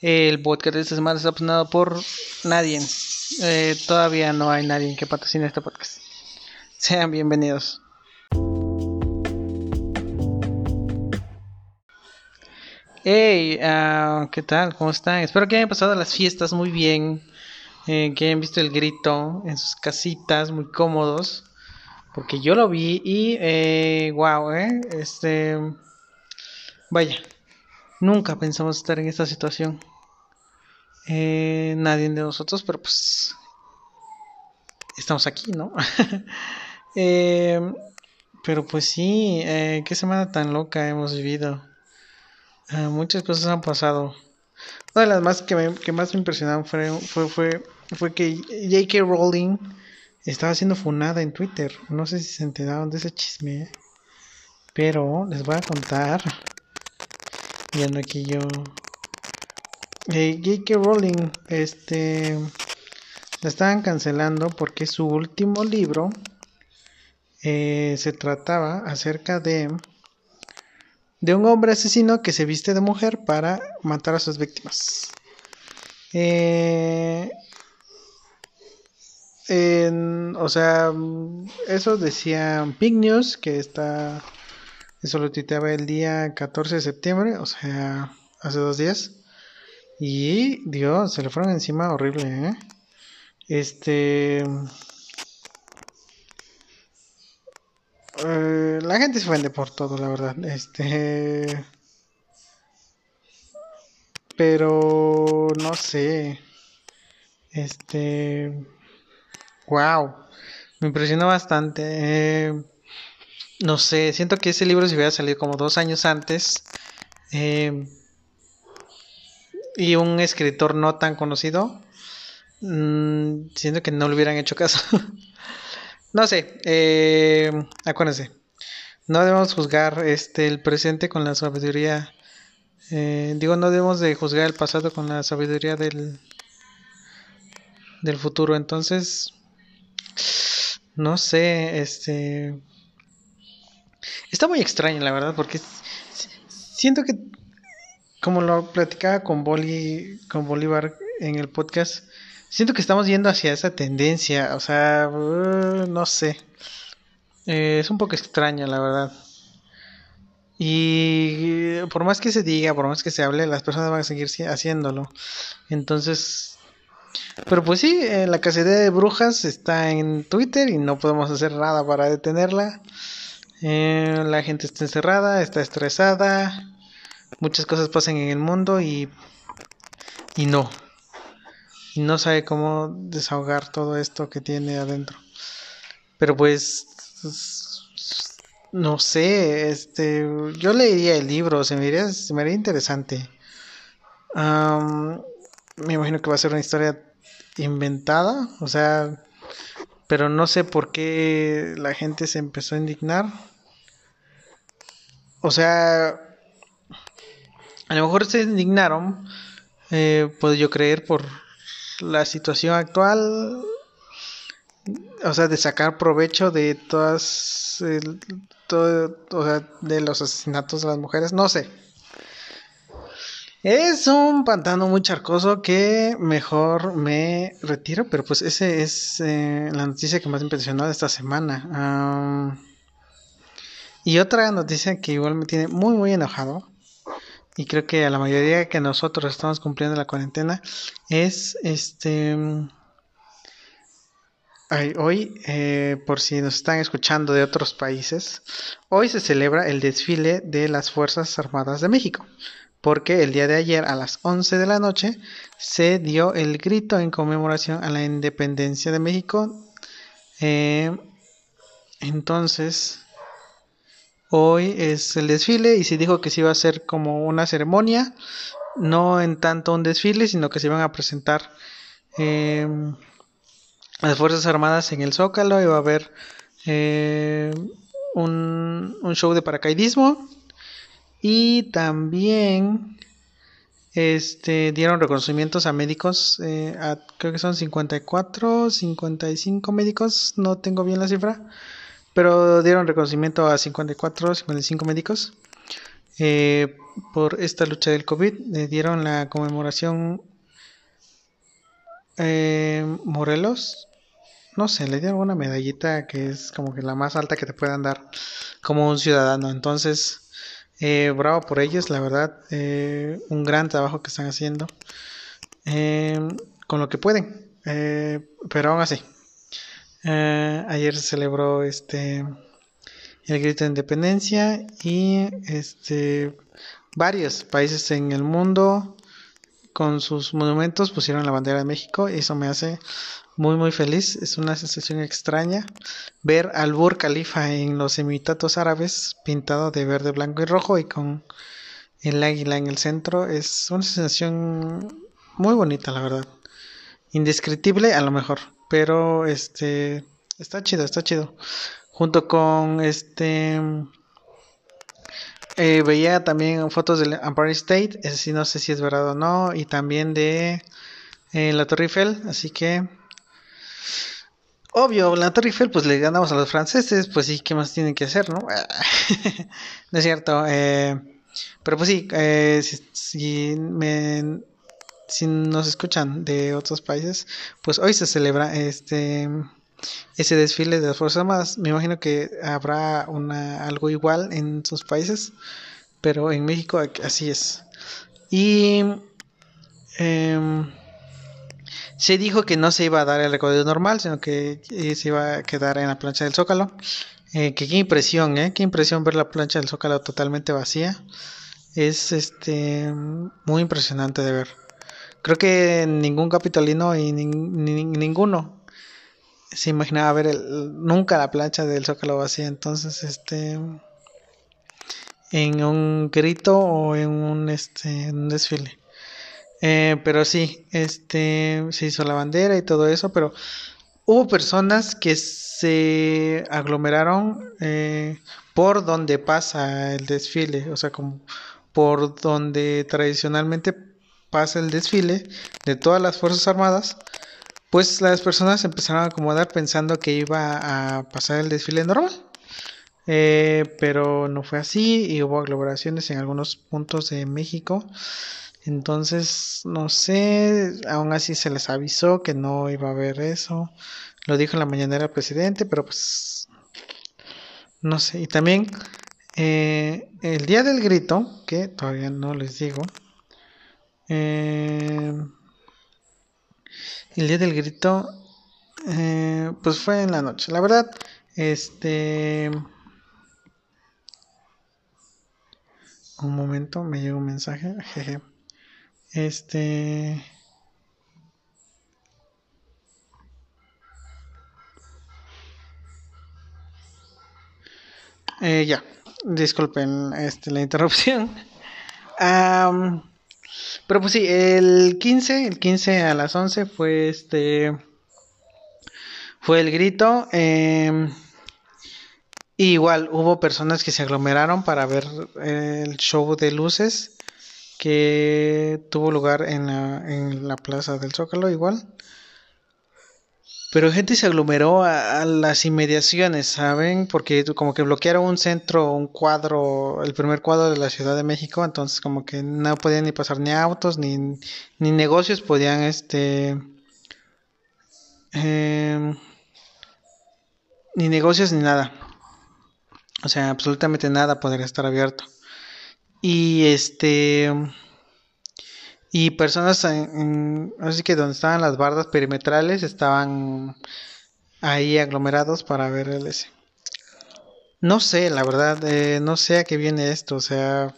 El podcast de esta semana está patrocinado por nadie. Eh, todavía no hay nadie que patrocine este podcast. Sean bienvenidos. Hey, ah, ¿qué tal? ¿Cómo están? Espero que hayan pasado las fiestas muy bien. Eh, que hayan visto el grito en sus casitas muy cómodos. Porque yo lo vi y, eh, wow, eh, este, vaya, nunca pensamos estar en esta situación. Eh, nadie de nosotros, pero pues estamos aquí, ¿no? eh, pero pues sí, eh, qué semana tan loca hemos vivido. Ah, muchas cosas han pasado. Una de las más que, me, que más me impresionaron fue, fue, fue, fue que J.K. Rowling estaba siendo funada en Twitter. No sé si se enteraron de ese chisme. Pero les voy a contar. Viendo aquí yo. Eh, J.K. Rowling, este. La estaban cancelando porque su último libro eh, se trataba acerca de. De un hombre asesino que se viste de mujer para matar a sus víctimas. Eh, o sea, eso decía Big News, que está, eso lo tuiteaba el día 14 de septiembre, o sea, hace dos días. Y, Dios, se le fueron encima horrible, ¿eh? Este... Eh, la gente se vende por todo, la verdad. Este... Pero, no sé. Este... Wow, me impresionó bastante. Eh, no sé, siento que ese libro se hubiera salido como dos años antes. Eh, y un escritor no tan conocido. Mmm, siento que no le hubieran hecho caso. no sé, eh, acuérdense. No debemos juzgar este el presente con la sabiduría. Eh, digo, no debemos de juzgar el pasado con la sabiduría del, del futuro. Entonces, no sé, este... Está muy extraño, la verdad, porque siento que, como lo platicaba con, Boli, con Bolívar en el podcast, siento que estamos yendo hacia esa tendencia, o sea, uh, no sé. Eh, es un poco extraño, la verdad. Y por más que se diga, por más que se hable, las personas van a seguir haciéndolo. Entonces, pero pues sí, eh, la cacería de brujas está en Twitter y no podemos hacer nada para detenerla. Eh, la gente está encerrada, está estresada, muchas cosas pasan en el mundo y, y no. Y no sabe cómo desahogar todo esto que tiene adentro. Pero pues, no sé, este, yo leería el libro, se me haría, se me haría interesante. me imagino que va a ser una historia inventada, o sea, pero no sé por qué la gente se empezó a indignar. O sea, a lo mejor se indignaron, eh, puedo yo creer, por la situación actual, o sea, de sacar provecho de todas, todo, o sea, de los asesinatos de las mujeres, no sé. Es un pantano muy charcoso que mejor me retiro, pero pues ese es eh, la noticia que más me impresionó de esta semana. y otra noticia que igual me tiene muy muy enojado y creo que a la mayoría que nosotros estamos cumpliendo la cuarentena es este hoy eh, por si nos están escuchando de otros países hoy se celebra el desfile de las fuerzas armadas de México porque el día de ayer a las 11 de la noche se dio el grito en conmemoración a la independencia de México. Eh, entonces, hoy es el desfile y se dijo que se iba a hacer como una ceremonia, no en tanto un desfile, sino que se iban a presentar eh, las Fuerzas Armadas en el Zócalo, iba a haber eh, un, un show de paracaidismo y también este, dieron reconocimientos a médicos, eh, creo que son 54, 55 médicos, no tengo bien la cifra, pero dieron reconocimiento a 54, 55 médicos. eh, por esta lucha del COVID. Le dieron la conmemoración eh, Morelos. No sé, le dieron una medallita que es como que la más alta que te puedan dar como un ciudadano. Entonces, eh, bravo por ellos, la verdad. Eh, un gran trabajo que están haciendo. con lo que pueden. pero aún así. ayer se celebró este el grito de independencia y este varios países en el mundo con sus monumentos pusieron la bandera de México y eso me hace muy muy feliz. Es una sensación extraña ver al Burj Khalifa en los Emiratos Árabes pintado de verde blanco y rojo y con el águila en el centro. Es una sensación muy bonita la verdad. Indescriptible a lo mejor pero este está chido está chido. Junto con este eh, veía también fotos del Empire State, ese sí no sé si es verdad o no, y también de eh, la Torre Eiffel, así que obvio, la Torre Eiffel pues le ganamos a los franceses, pues sí, ¿qué más tienen que hacer, no? no es cierto, eh, pero pues sí, me, si nos escuchan de otros países, pues hoy se celebra este ese desfile de las Fuerzas Armadas. Me imagino que habrá una, algo igual en sus países, pero en México así es. Y em, se dijo que no se iba a dar el recorrido normal, sino que eh, se iba a quedar en la plancha del Zócalo. Eh, que qué impresión, ¿eh? Qué impresión ver la plancha del Zócalo totalmente vacía. Es este muy impresionante de ver. Creo que ningún capitolino y ninguno se imaginaba ver el, nunca la plancha del Zócalo vacía. Entonces, este, en un grito o en un, este, un desfile. Eh, pero sí, este, se hizo la bandera y todo eso, pero hubo personas que se aglomeraron eh, por donde pasa el desfile, o sea, como por donde tradicionalmente pasa el desfile de todas las Fuerzas Armadas pues las personas empezaron a acomodar pensando que iba a pasar el desfile normal. Eh, pero no fue así y hubo aglomeraciones en algunos puntos de México. Entonces, no sé, aún así se les avisó que no iba a haber eso. Lo dijo en la mañanera el presidente, pero pues no sé. Y también eh, el día del grito, que todavía no les digo, eh, el día del grito, eh, pues fue en la noche. La verdad, este... Un momento, me llegó un mensaje. Jeje. Este... Eh, ya, disculpen este, la interrupción. Pero pues sí, el 15, el 15 a las 11 fue este fue el grito. Eh, igual hubo personas que se aglomeraron para ver el show de luces que tuvo lugar en la, en la plaza del Zócalo igual. Pero gente se aglomeró a, las inmediaciones, ¿saben? Porque como que bloquearon un centro, un cuadro, el primer cuadro de la Ciudad de México, entonces como que no podían ni pasar ni autos, ni, ni negocios podían, este... Em, ni negocios ni nada. O sea, absolutamente nada podría estar abierto. Y este y personas en, así que donde estaban las bardas perimetrales estaban ahí aglomerados para ver el ese. No sé, la verdad, eh, no sé a qué viene esto, o sea,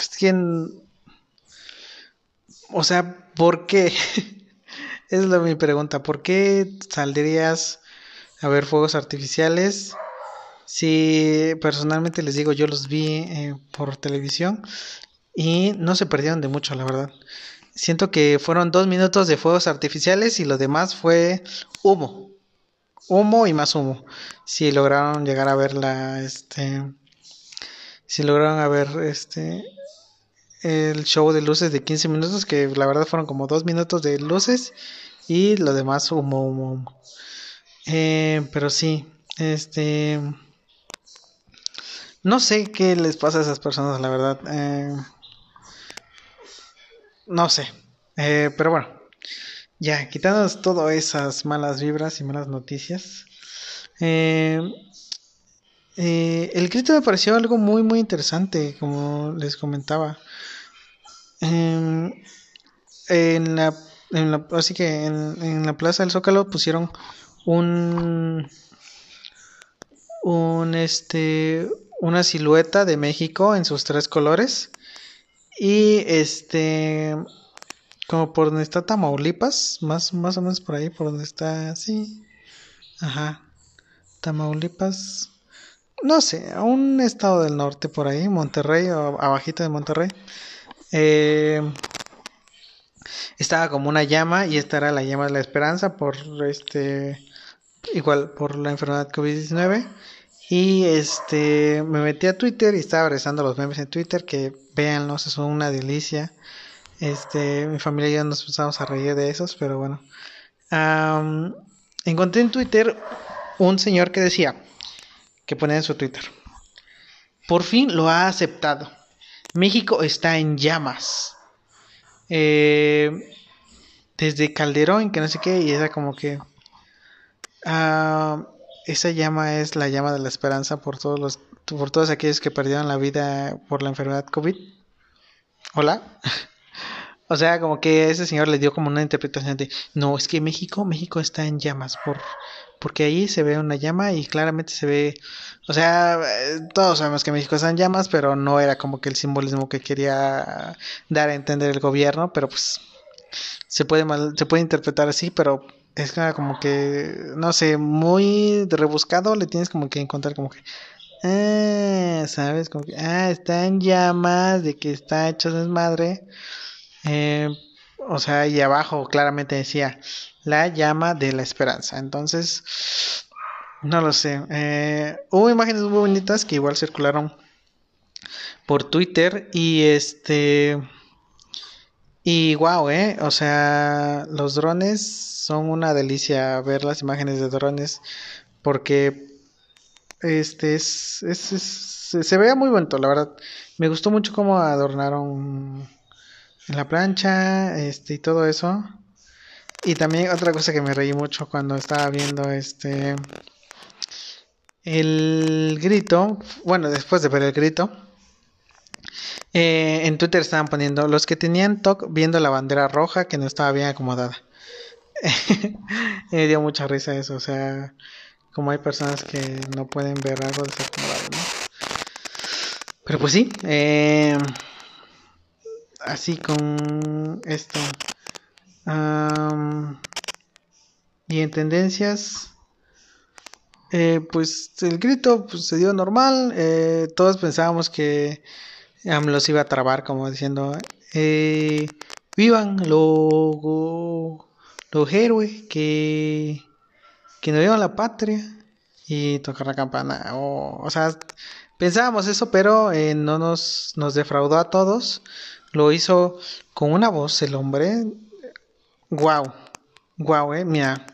es que, o sea, ¿por qué? es la mi pregunta, ¿por qué saldrías a ver fuegos artificiales? Si personalmente les digo, yo los vi eh, por televisión y no se perdieron de mucho, la verdad. Siento que fueron dos minutos de fuegos artificiales y lo demás fue humo. Humo y más humo. Si lograron llegar a ver la, este, si lograron a ver, este, el show de luces de 15 minutos, que la verdad fueron como dos minutos de luces y lo demás humo, humo, humo. Eh, pero sí, este, no sé qué les pasa a esas personas, la verdad. Eh, no sé. Eh, pero bueno, ya, quitándonos todas esas malas vibras y malas noticias. Eh, el grito me pareció algo muy, muy interesante, como les comentaba. en la, en la, así que en, en la Plaza del Zócalo pusieron un un este una silueta de México en sus tres colores. Y este como por donde está Tamaulipas más más o menos por ahí por donde está así ajá Tamaulipas. No sé un estado del norte por ahí Monterrey o abajito de Monterrey. Eh, estaba como una llama y esta era la llama de la esperanza por este igual por la enfermedad COVID-19. Y este me metí a Twitter y estaba rezando los memes en Twitter que véanlos, es una delicia. Este, mi familia y yo nos empezamos a reír de esos, pero bueno. encontré en Twitter un señor que decía, que ponía en su Twitter, por fin lo ha aceptado. México está en llamas. Eh, desde Calderón, que no sé qué, y era como que Ah, esa llama es la llama de la esperanza por todos los por todos aquellos que perdieron la vida por la enfermedad COVID. Hola. o sea, como que ese señor le dio como una interpretación de, no, es que México, México está en llamas por porque ahí se ve una llama y claramente se ve, o sea, todos sabemos que México está en llamas, pero no era como que el simbolismo que quería dar a entender el gobierno, pero pues se puede mal, se puede interpretar así, pero es como que, no sé, muy rebuscado, le tienes como que encontrar como que, ah, ¿sabes? Como que, ah, está en llamas, de que está hecho desmadre. Eh, o sea, y abajo claramente decía, la llama de la esperanza. Entonces, no lo sé. Eh, hubo imágenes muy bonitas que igual circularon por Twitter y este... Y wow, eh, o sea, los drones son una delicia ver las imágenes de drones porque este es, se veía muy bonito, la verdad. Me gustó mucho cómo adornaron en la plancha, este y todo eso. Y también otra cosa que me reí mucho cuando estaba viendo este el grito, bueno, después de ver el grito, eh, en Twitter estaban poniendo los que tenían TOC viendo la bandera roja que no estaba bien acomodada. me dio mucha risa eso, o sea, como hay personas que no pueden ver algo desacomodado, ¿no? Pero pues sí, eh, así con esto. y en tendencias, eh, pues el grito pues, se dio normal. Eh, todos pensábamos que AMLO iba a trabar, como diciendo: ¡Vivan! Lo los héroes que, que nos dieron la patria y tocar la campana. O, sea, pensábamos eso, pero eh, no nos, nos defraudó a todos. Lo hizo con una voz el hombre. Wow, wow, eh. Mira,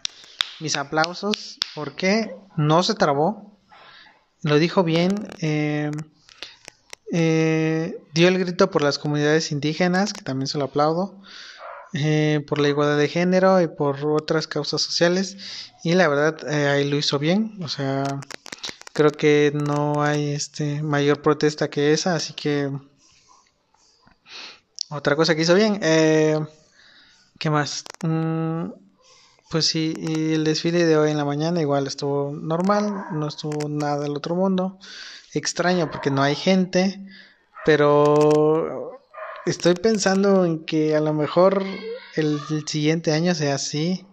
mis aplausos porque no se trabó. Lo dijo bien. Eh, eh, dio el grito por las comunidades indígenas, que también se lo aplaudo. Eh, por la igualdad de género y por otras causas sociales y la verdad eh, ahí lo hizo bien o sea creo que no hay este mayor protesta que esa así que otra cosa que hizo bien eh, qué más mm, pues sí y el desfile de hoy en la mañana igual estuvo normal no estuvo nada del otro mundo extraño porque no hay gente pero estoy pensando en que a lo mejor el, siguiente año sea así.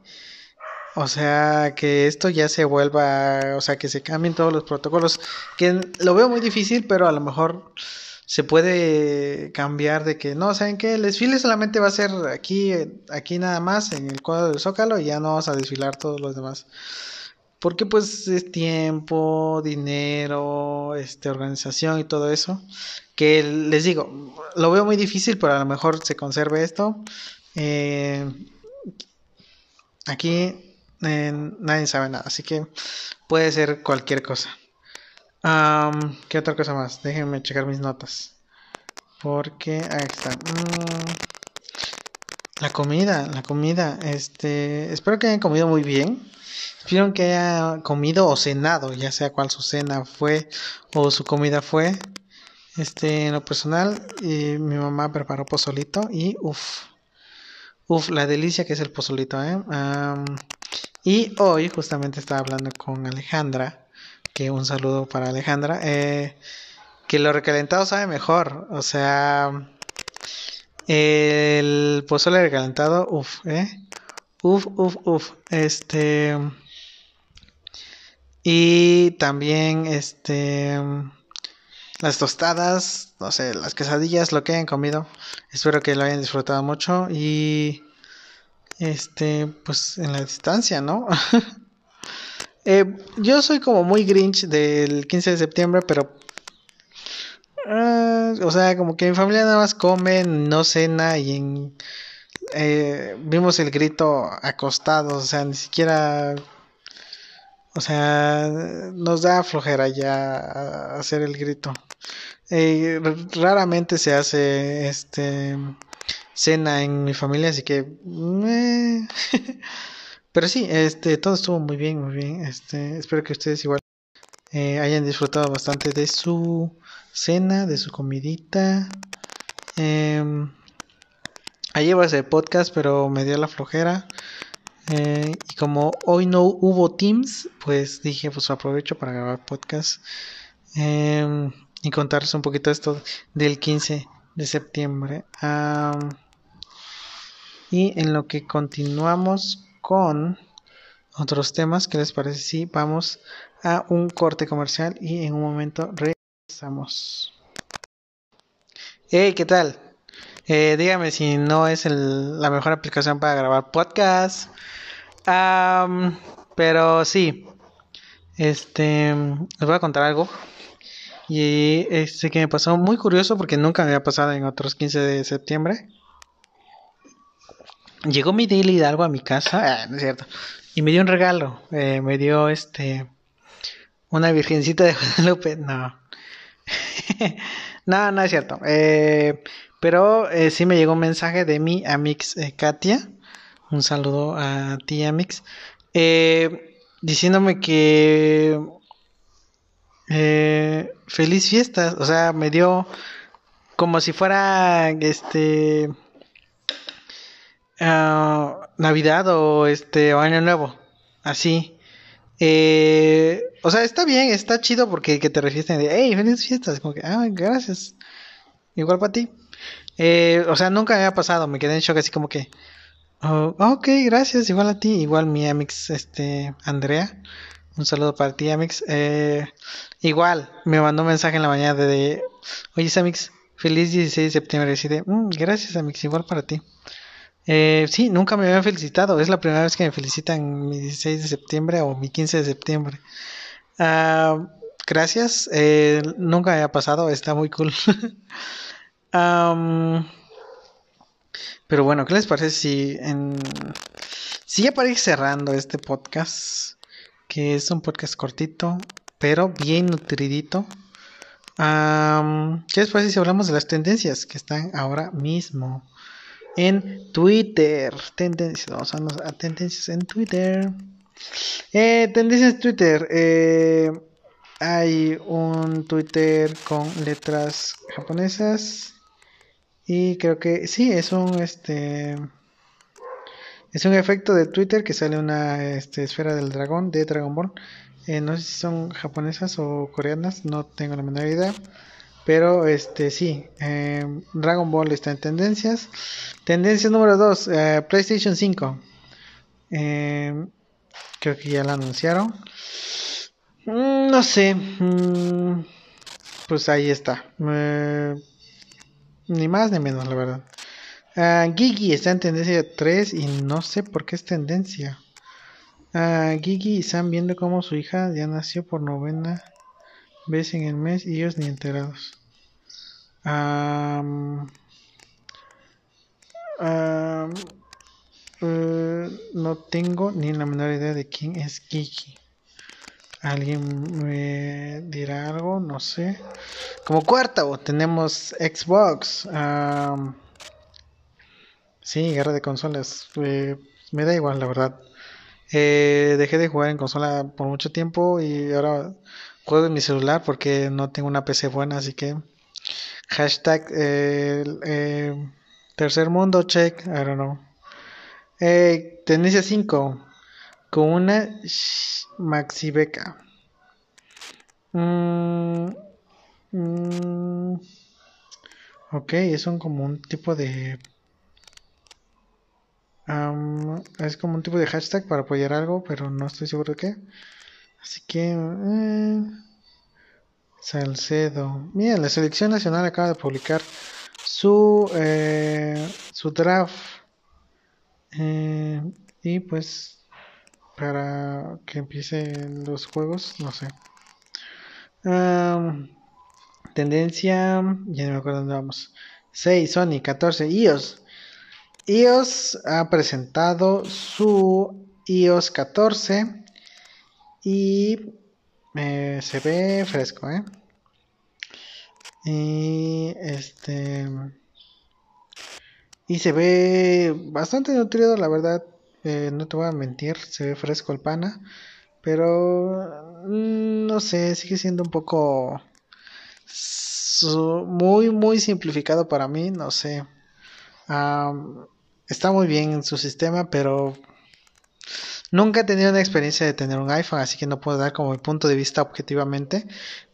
O sea, que esto ya se vuelva, o sea, que se cambien todos los protocolos, que lo veo muy difícil, pero a lo mejor se puede cambiar de que no, ¿saben qué? El desfile solamente va a ser aquí, aquí nada más, en el cuadro del Zócalo, y ya no vamos a desfilar todos los demás. Porque pues es tiempo, dinero, este, organización y todo eso que les digo, lo veo muy difícil, pero a lo mejor se conserve esto. Eh, aquí eh, nadie sabe nada, así que puede ser cualquier cosa. ¿Qué otra cosa más? Déjenme checar mis notas. Porque ahí está. Mm, la comida, la comida. Este, espero que hayan comido muy bien. Espero que haya comido o cenado, ya sea cual su cena fue o su comida fue. Este, en lo personal, mi mamá preparó pozolito y uff, uff, la delicia que es el pozolito, ¿eh? y hoy justamente estaba hablando con Alejandra, que un saludo para Alejandra, eh, que lo recalentado sabe mejor, o sea, el pozole recalentado, uff, ¿eh? Uf, uf, uf. Este. Y también, este. Las tostadas, no sé, las quesadillas, lo que hayan comido. Espero que lo hayan disfrutado mucho. Y. Este, pues en la distancia, ¿no? Eh, yo soy como muy grinch del 15 de septiembre, pero ah, o sea, como que mi familia nada más come, no cena y en, eh, vimos el grito acostado, o sea, ni siquiera, o sea, nos da flojera ya hacer el grito. Eh, raramente se hace este cena en mi familia, así que pero sí, este todo estuvo muy bien, muy bien. Este, espero que ustedes igual eh, hayan disfrutado bastante de su cena, de su comidita. Eh, Ayer iba a hacer podcast, pero me dio la flojera. Eh, y como hoy no hubo Teams, pues dije, pues aprovecho para grabar podcast. Em, y contarles un poquito esto del 15 de septiembre. y en lo que continuamos con otros temas, ¿qué les parece si vamos a un corte comercial y en un momento regresamos? Hey, ¿qué tal? Eh, dígame si no es la mejor aplicación para grabar podcast. pero sí. Este, les voy a contar algo. Y este que me pasó muy curioso porque nunca me había pasado en otros 15 de septiembre. Llegó mi Daily Hidalgo a mi casa, ah, no es cierto, y me dio un regalo. Eh, me dio este una virgencita de Guadalupe. No, no, no es cierto. Eh, pero eh, sí me llegó un mensaje de mi Amix eh, Katia. Un saludo a ti, Amix. Eh, diciéndome que. feliz fiestas. O sea, me dio como si fuera este. Ah, Navidad o este Año Nuevo. Así. o sea, está bien, está chido porque que te refieres de, hey, feliz fiestas. Como que, ah, gracias. Igual para ti. Eh, o sea, nunca me había pasado, me quedé en shock así como que, oh, ok, gracias, igual a ti, igual mi amix, este, Andrea, un saludo para ti, amix, eh, igual, me mandó un mensaje en la mañana de, oye, amix, feliz 16 de septiembre, y de, mm, gracias, amix, igual para ti. Eh, sí, nunca me habían felicitado, es la primera vez que me felicitan mi 16 de septiembre o mi 15 de septiembre. Ah, gracias, eh, nunca me había pasado, está muy cool. pero bueno, ¿qué les parece si en... Si ya para ir cerrando este podcast, que es un podcast cortito, pero bien nutridito. ¿Qué les parece si hablamos de las tendencias que están ahora mismo en Twitter? Tendencias, vamos a, a tendencias en Twitter. Eh, tendencias en Twitter. Eh, hay un Twitter con letras japonesas. Y creo que sí, es un este es un efecto de Twitter que sale una este, esfera del dragón de Dragon Ball. Eh, no sé si son japonesas o coreanas, no tengo la menor idea. Pero este sí, eh, Dragon Ball está en tendencias. Tendencia número 2, eh, PlayStation 5. creo que ya la anunciaron. Mm, no sé. Mm, pues ahí está. Ni más ni menos, la verdad. Uh, Gigi está en tendencia 3 y no sé por qué es tendencia. Uh, Gigi están viendo cómo su hija ya nació por novena vez en el mes y ellos ni enterados. Uh, no tengo ni la menor idea de quién es Gigi. ¿Alguien me dirá algo? No sé. Como cuarto tenemos Xbox. sí, guerra de consolas. Eh, me da igual, la verdad. Eh, dejé de jugar en consola por mucho tiempo y ahora juego en mi celular porque no tengo una PC buena, así que hashtag eh, tercer mundo check, I don't know. Eh, Tenesia 5 con una maxi beca. Mm, mm, ok, es un, como un tipo de es como un tipo de hashtag para apoyar algo, pero no estoy seguro de qué. Así que... Eh, Salcedo. Mira, la selección nacional acaba de publicar su, eh, su draft. Eh, y pues para que empiecen los juegos, no sé. tendencia, ya no me acuerdo dónde vamos. 6, Sony, 14, iOS iOS ha presentado su iOS 14 y eh, se ve fresco, ¿eh? Este y se ve bastante nutrido, la verdad. Eh, no te voy a mentir, se ve fresco el pana, pero mm, no sé, sigue siendo un poco muy muy simplificado para mí, no sé. Está muy bien en su sistema, pero nunca he tenido una experiencia de tener un iPhone, así que no puedo dar como mi punto de vista objetivamente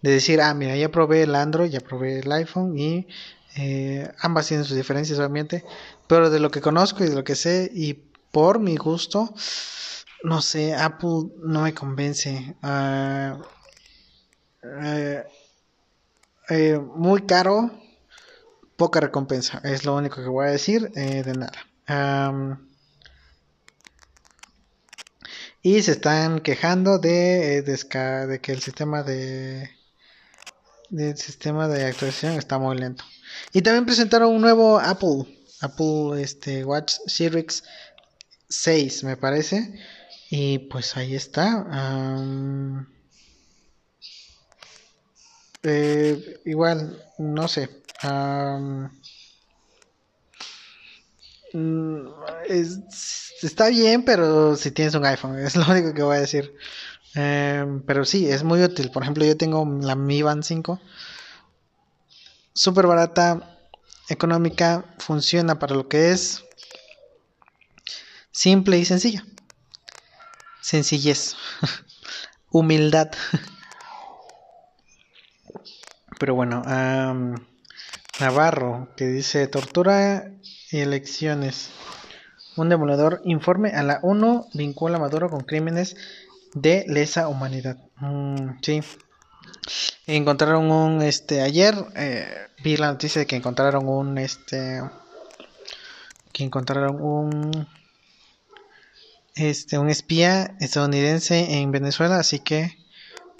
de decir, ah, mira, ya probé el Android, ya probé el iPhone y eh, ambas tienen sus diferencias obviamente, pero de lo que conozco y de lo que sé y por mi gusto, no sé, Apple no me convence. Ah, eh, eh, muy caro, poca recompensa, es lo único que voy a decir, de nada y se están quejando de, eh, de, que el sistema de del sistema de actualización está muy lento. Y también presentaron un nuevo Apple, Apple este Watch Series 6, me parece. Y pues ahí está. Eh, igual, no sé. Mm, está bien, pero si tienes un iPhone, es lo único que voy a decir. Em, pero sí, es muy útil. Por ejemplo, yo tengo la Mi Band 5. Súper barata, económica, funciona para lo que es. Simple y sencilla. Sencillez. Humildad. Pero bueno, Navarro, que dice tortura y elecciones. Un demoledor informe a la ONU vincula a Maduro con crímenes de lesa humanidad. Mm, sí. Encontraron un este ayer eh, vi la noticia de que encontraron un este que encontraron un este un espía estadounidense en Venezuela, así que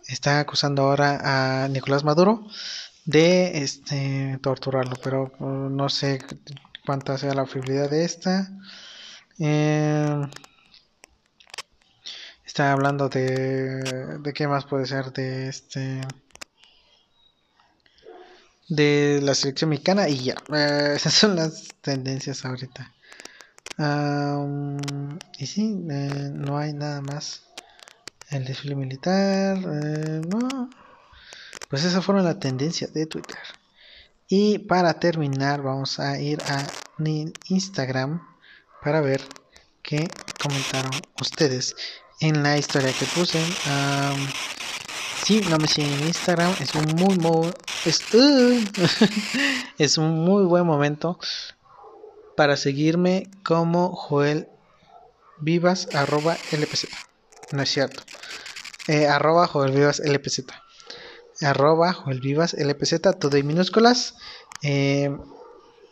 está acusando ahora a Nicolás Maduro de este torturarlo, pero uh, no sé cuánta sea la fiabilidad de esta. Eh, está hablando de, de qué más puede ser de este de la selección mexicana y ya. Esas son las tendencias ahorita y sí eh, no hay nada más. El desfile militar no. Pues esas fueron las tendencias de Twitter. Y para terminar vamos a ir a Instagram para ver qué comentaron ustedes en la historia que puse. si no me siguen en Instagram, es un muy, muy es, un muy buen momento para seguirme como Joel Vivas arroba. No es cierto. Eh, arroba Joel Vivas LPZ arroba Vivas LPZ, todo en minúsculas. Eh,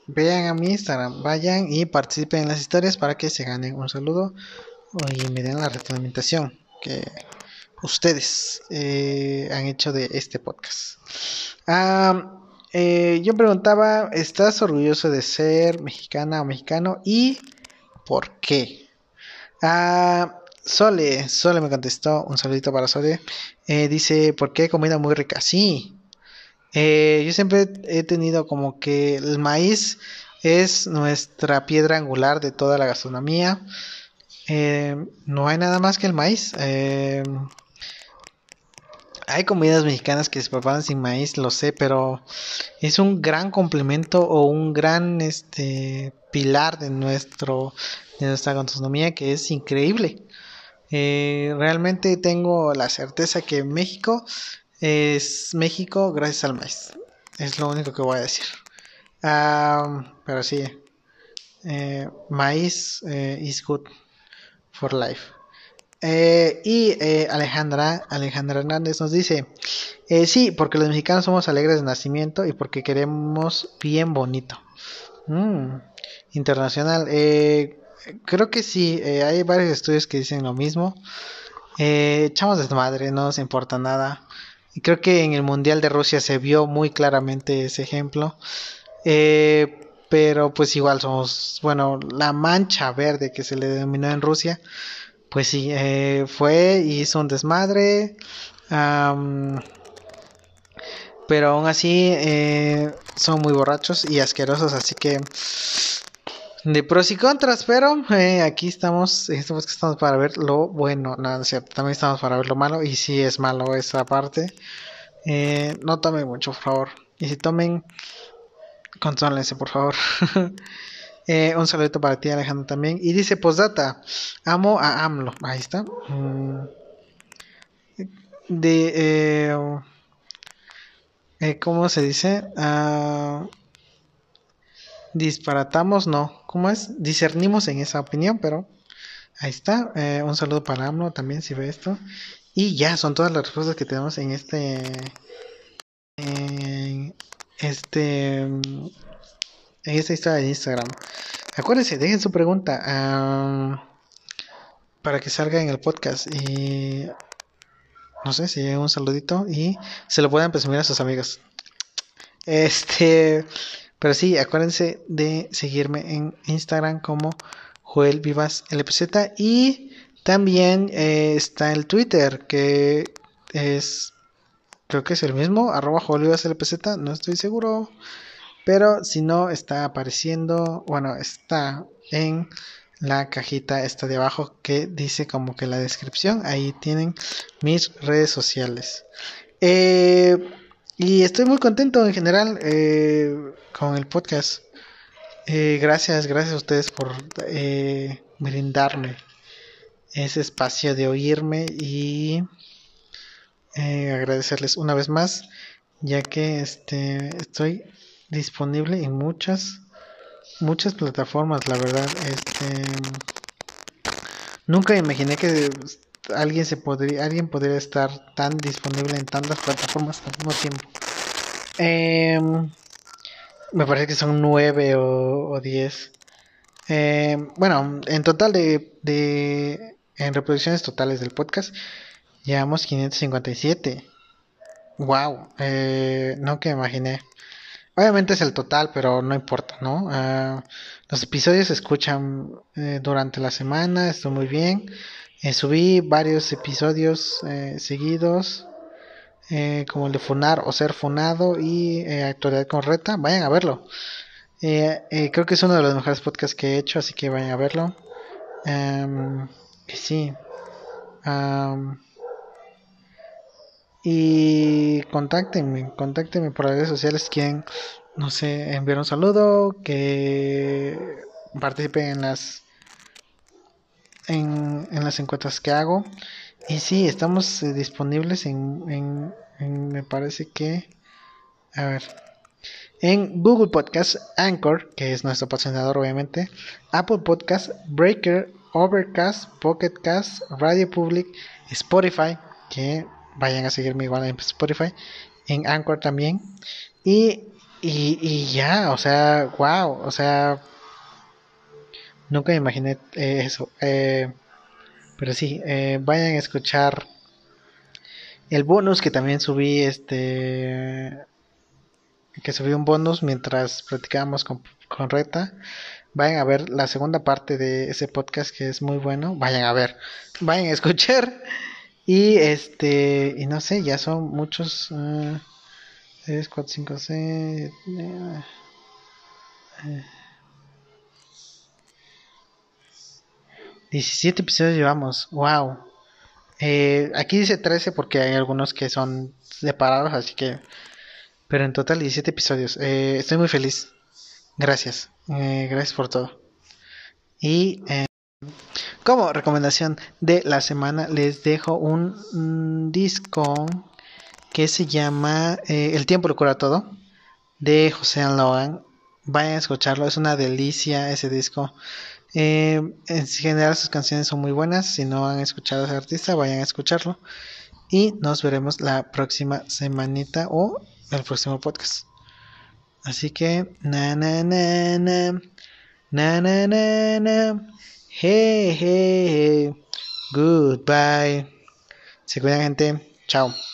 vean a mi Instagram, vayan y participen en las historias para que se ganen un saludo y me den la retroalimentación que ustedes eh, han hecho de este podcast. Eh, yo preguntaba, ¿estás orgulloso de ser mexicana o mexicano? ¿Y por qué? Ah, Sole, Sole me contestó, un saludito para Sole. Eh, dice, ¿por qué comida muy rica? Sí, eh, yo siempre he tenido como que el maíz es nuestra piedra angular de toda la gastronomía. Eh, no hay nada más que el maíz. Hay comidas mexicanas que se preparan sin maíz, lo sé, pero es un gran complemento o un gran este pilar de nuestro de nuestra gastronomía que es increíble. realmente tengo la certeza que México es México gracias al maíz. Es lo único que voy a decir. pero sí, eh, maíz eh, is good for life. Eh, y Alejandra, Alejandra Hernández nos dice, sí, porque los mexicanos somos alegres de nacimiento y porque queremos bien bonito. Mm, internacional. creo que sí, hay varios estudios que dicen lo mismo. echamos desmadre, no nos importa nada. Y creo que en el Mundial de Rusia se vio muy claramente ese ejemplo. Eh, pero pues igual somos, bueno, la mancha verde que se le denominó en Rusia, pues sí, eh, fue y hizo un desmadre. pero aún así eh, son muy borrachos y asquerosos, así que de pros y contras, pero eh, aquí estamos, estamos, para ver lo bueno, no, es cierto, también estamos para ver lo malo y si es malo esa parte. Eh, no tomen mucho, por favor. Y si tomen, contrólense, por favor. eh, un saludito para ti, Alejandro, también. Y dice, postdata, amo a AMLO. Ahí está. Mm. De, eh, eh, ¿cómo se dice? Ah, disparatamos, no, ¿cómo es? Discernimos en esa opinión, pero ahí está. Un saludo para AMLO también si ve esto. Y ya son todas las respuestas que tenemos en este. En este. En esta historia de Instagram. Acuérdense, dejen su pregunta ah, para que salga en el podcast. Y no sé si un saludito y se lo puedan presumir a sus amigos. Este. Pero sí, acuérdense de seguirme en Instagram como Joel Vivas LPZ y también eh, está el Twitter que es creo que es el mismo, arroba Joel Vivas LPZ, no estoy seguro. Pero si no, está apareciendo, bueno, está en la cajita esta de abajo que dice como que la descripción. Ahí tienen mis redes sociales. Eh, y estoy muy contento en general eh, con el podcast. Eh, gracias, gracias a ustedes por brindarme ese espacio de oírme y agradecerles una vez más, ya que este estoy disponible en muchas muchas plataformas, la verdad, este nunca imaginé que alguien se podría alguien podría estar tan disponible en tantas plataformas al mismo tiempo. Em, me parece que son nueve o, diez. Em, bueno en total de, de en reproducciones totales del podcast llevamos 557 wow eh, no que imaginé obviamente es el total pero no importa no ah, los episodios se escuchan eh, durante la semana estoy muy bien eh, subí varios episodios eh, seguidos, eh, como el de Funar o Ser Funado y Actualidad Correcta. Vayan a verlo. creo que es uno de los mejores podcasts que he hecho, así que vayan a verlo. Um, sí. Y contáctenme, contáctenme por las redes sociales quien, no sé, enviar un saludo, que participen en las en, las encuestas que hago. Y sí, estamos eh, disponibles en, me parece que, a ver, en Google Podcast, Anchor, que es nuestro patrocinador obviamente, Apple Podcast, Breaker, Overcast, Pocket Cast, Radio Public, Spotify, que vayan a seguirme igual en Spotify, en Anchor también. Y, y, y ya, o sea, wow, o sea, Nunca imaginé eh, eso. Eh, pero sí, eh, vayan a escuchar el bonus que también subí este que subí un bonus mientras platicábamos con, con Reta. Vayan a ver la segunda parte de ese podcast que es muy bueno. Vayan a ver, vayan a escuchar. Y este, y no sé, ya son muchos. 3, 4, 5, 6. 17 episodios llevamos. Wow. Eh, aquí dice 13 porque hay algunos que son separados, así que. Pero en total 17 episodios. Eh, estoy muy feliz. Gracias. Eh, gracias por todo. Y eh, como recomendación de la semana les dejo un, disco que se llama eh, El tiempo lo cura todo de José Logan. Vayan a escucharlo, es una delicia ese disco. Eh, en general sus canciones son muy buenas. Si no han escuchado a ese artista, vayan a escucharlo. Y nos veremos la próxima semanita o el próximo podcast. Así que, na na na na, na na na na, hey hey hey, goodbye. Se cuidan gente, chao.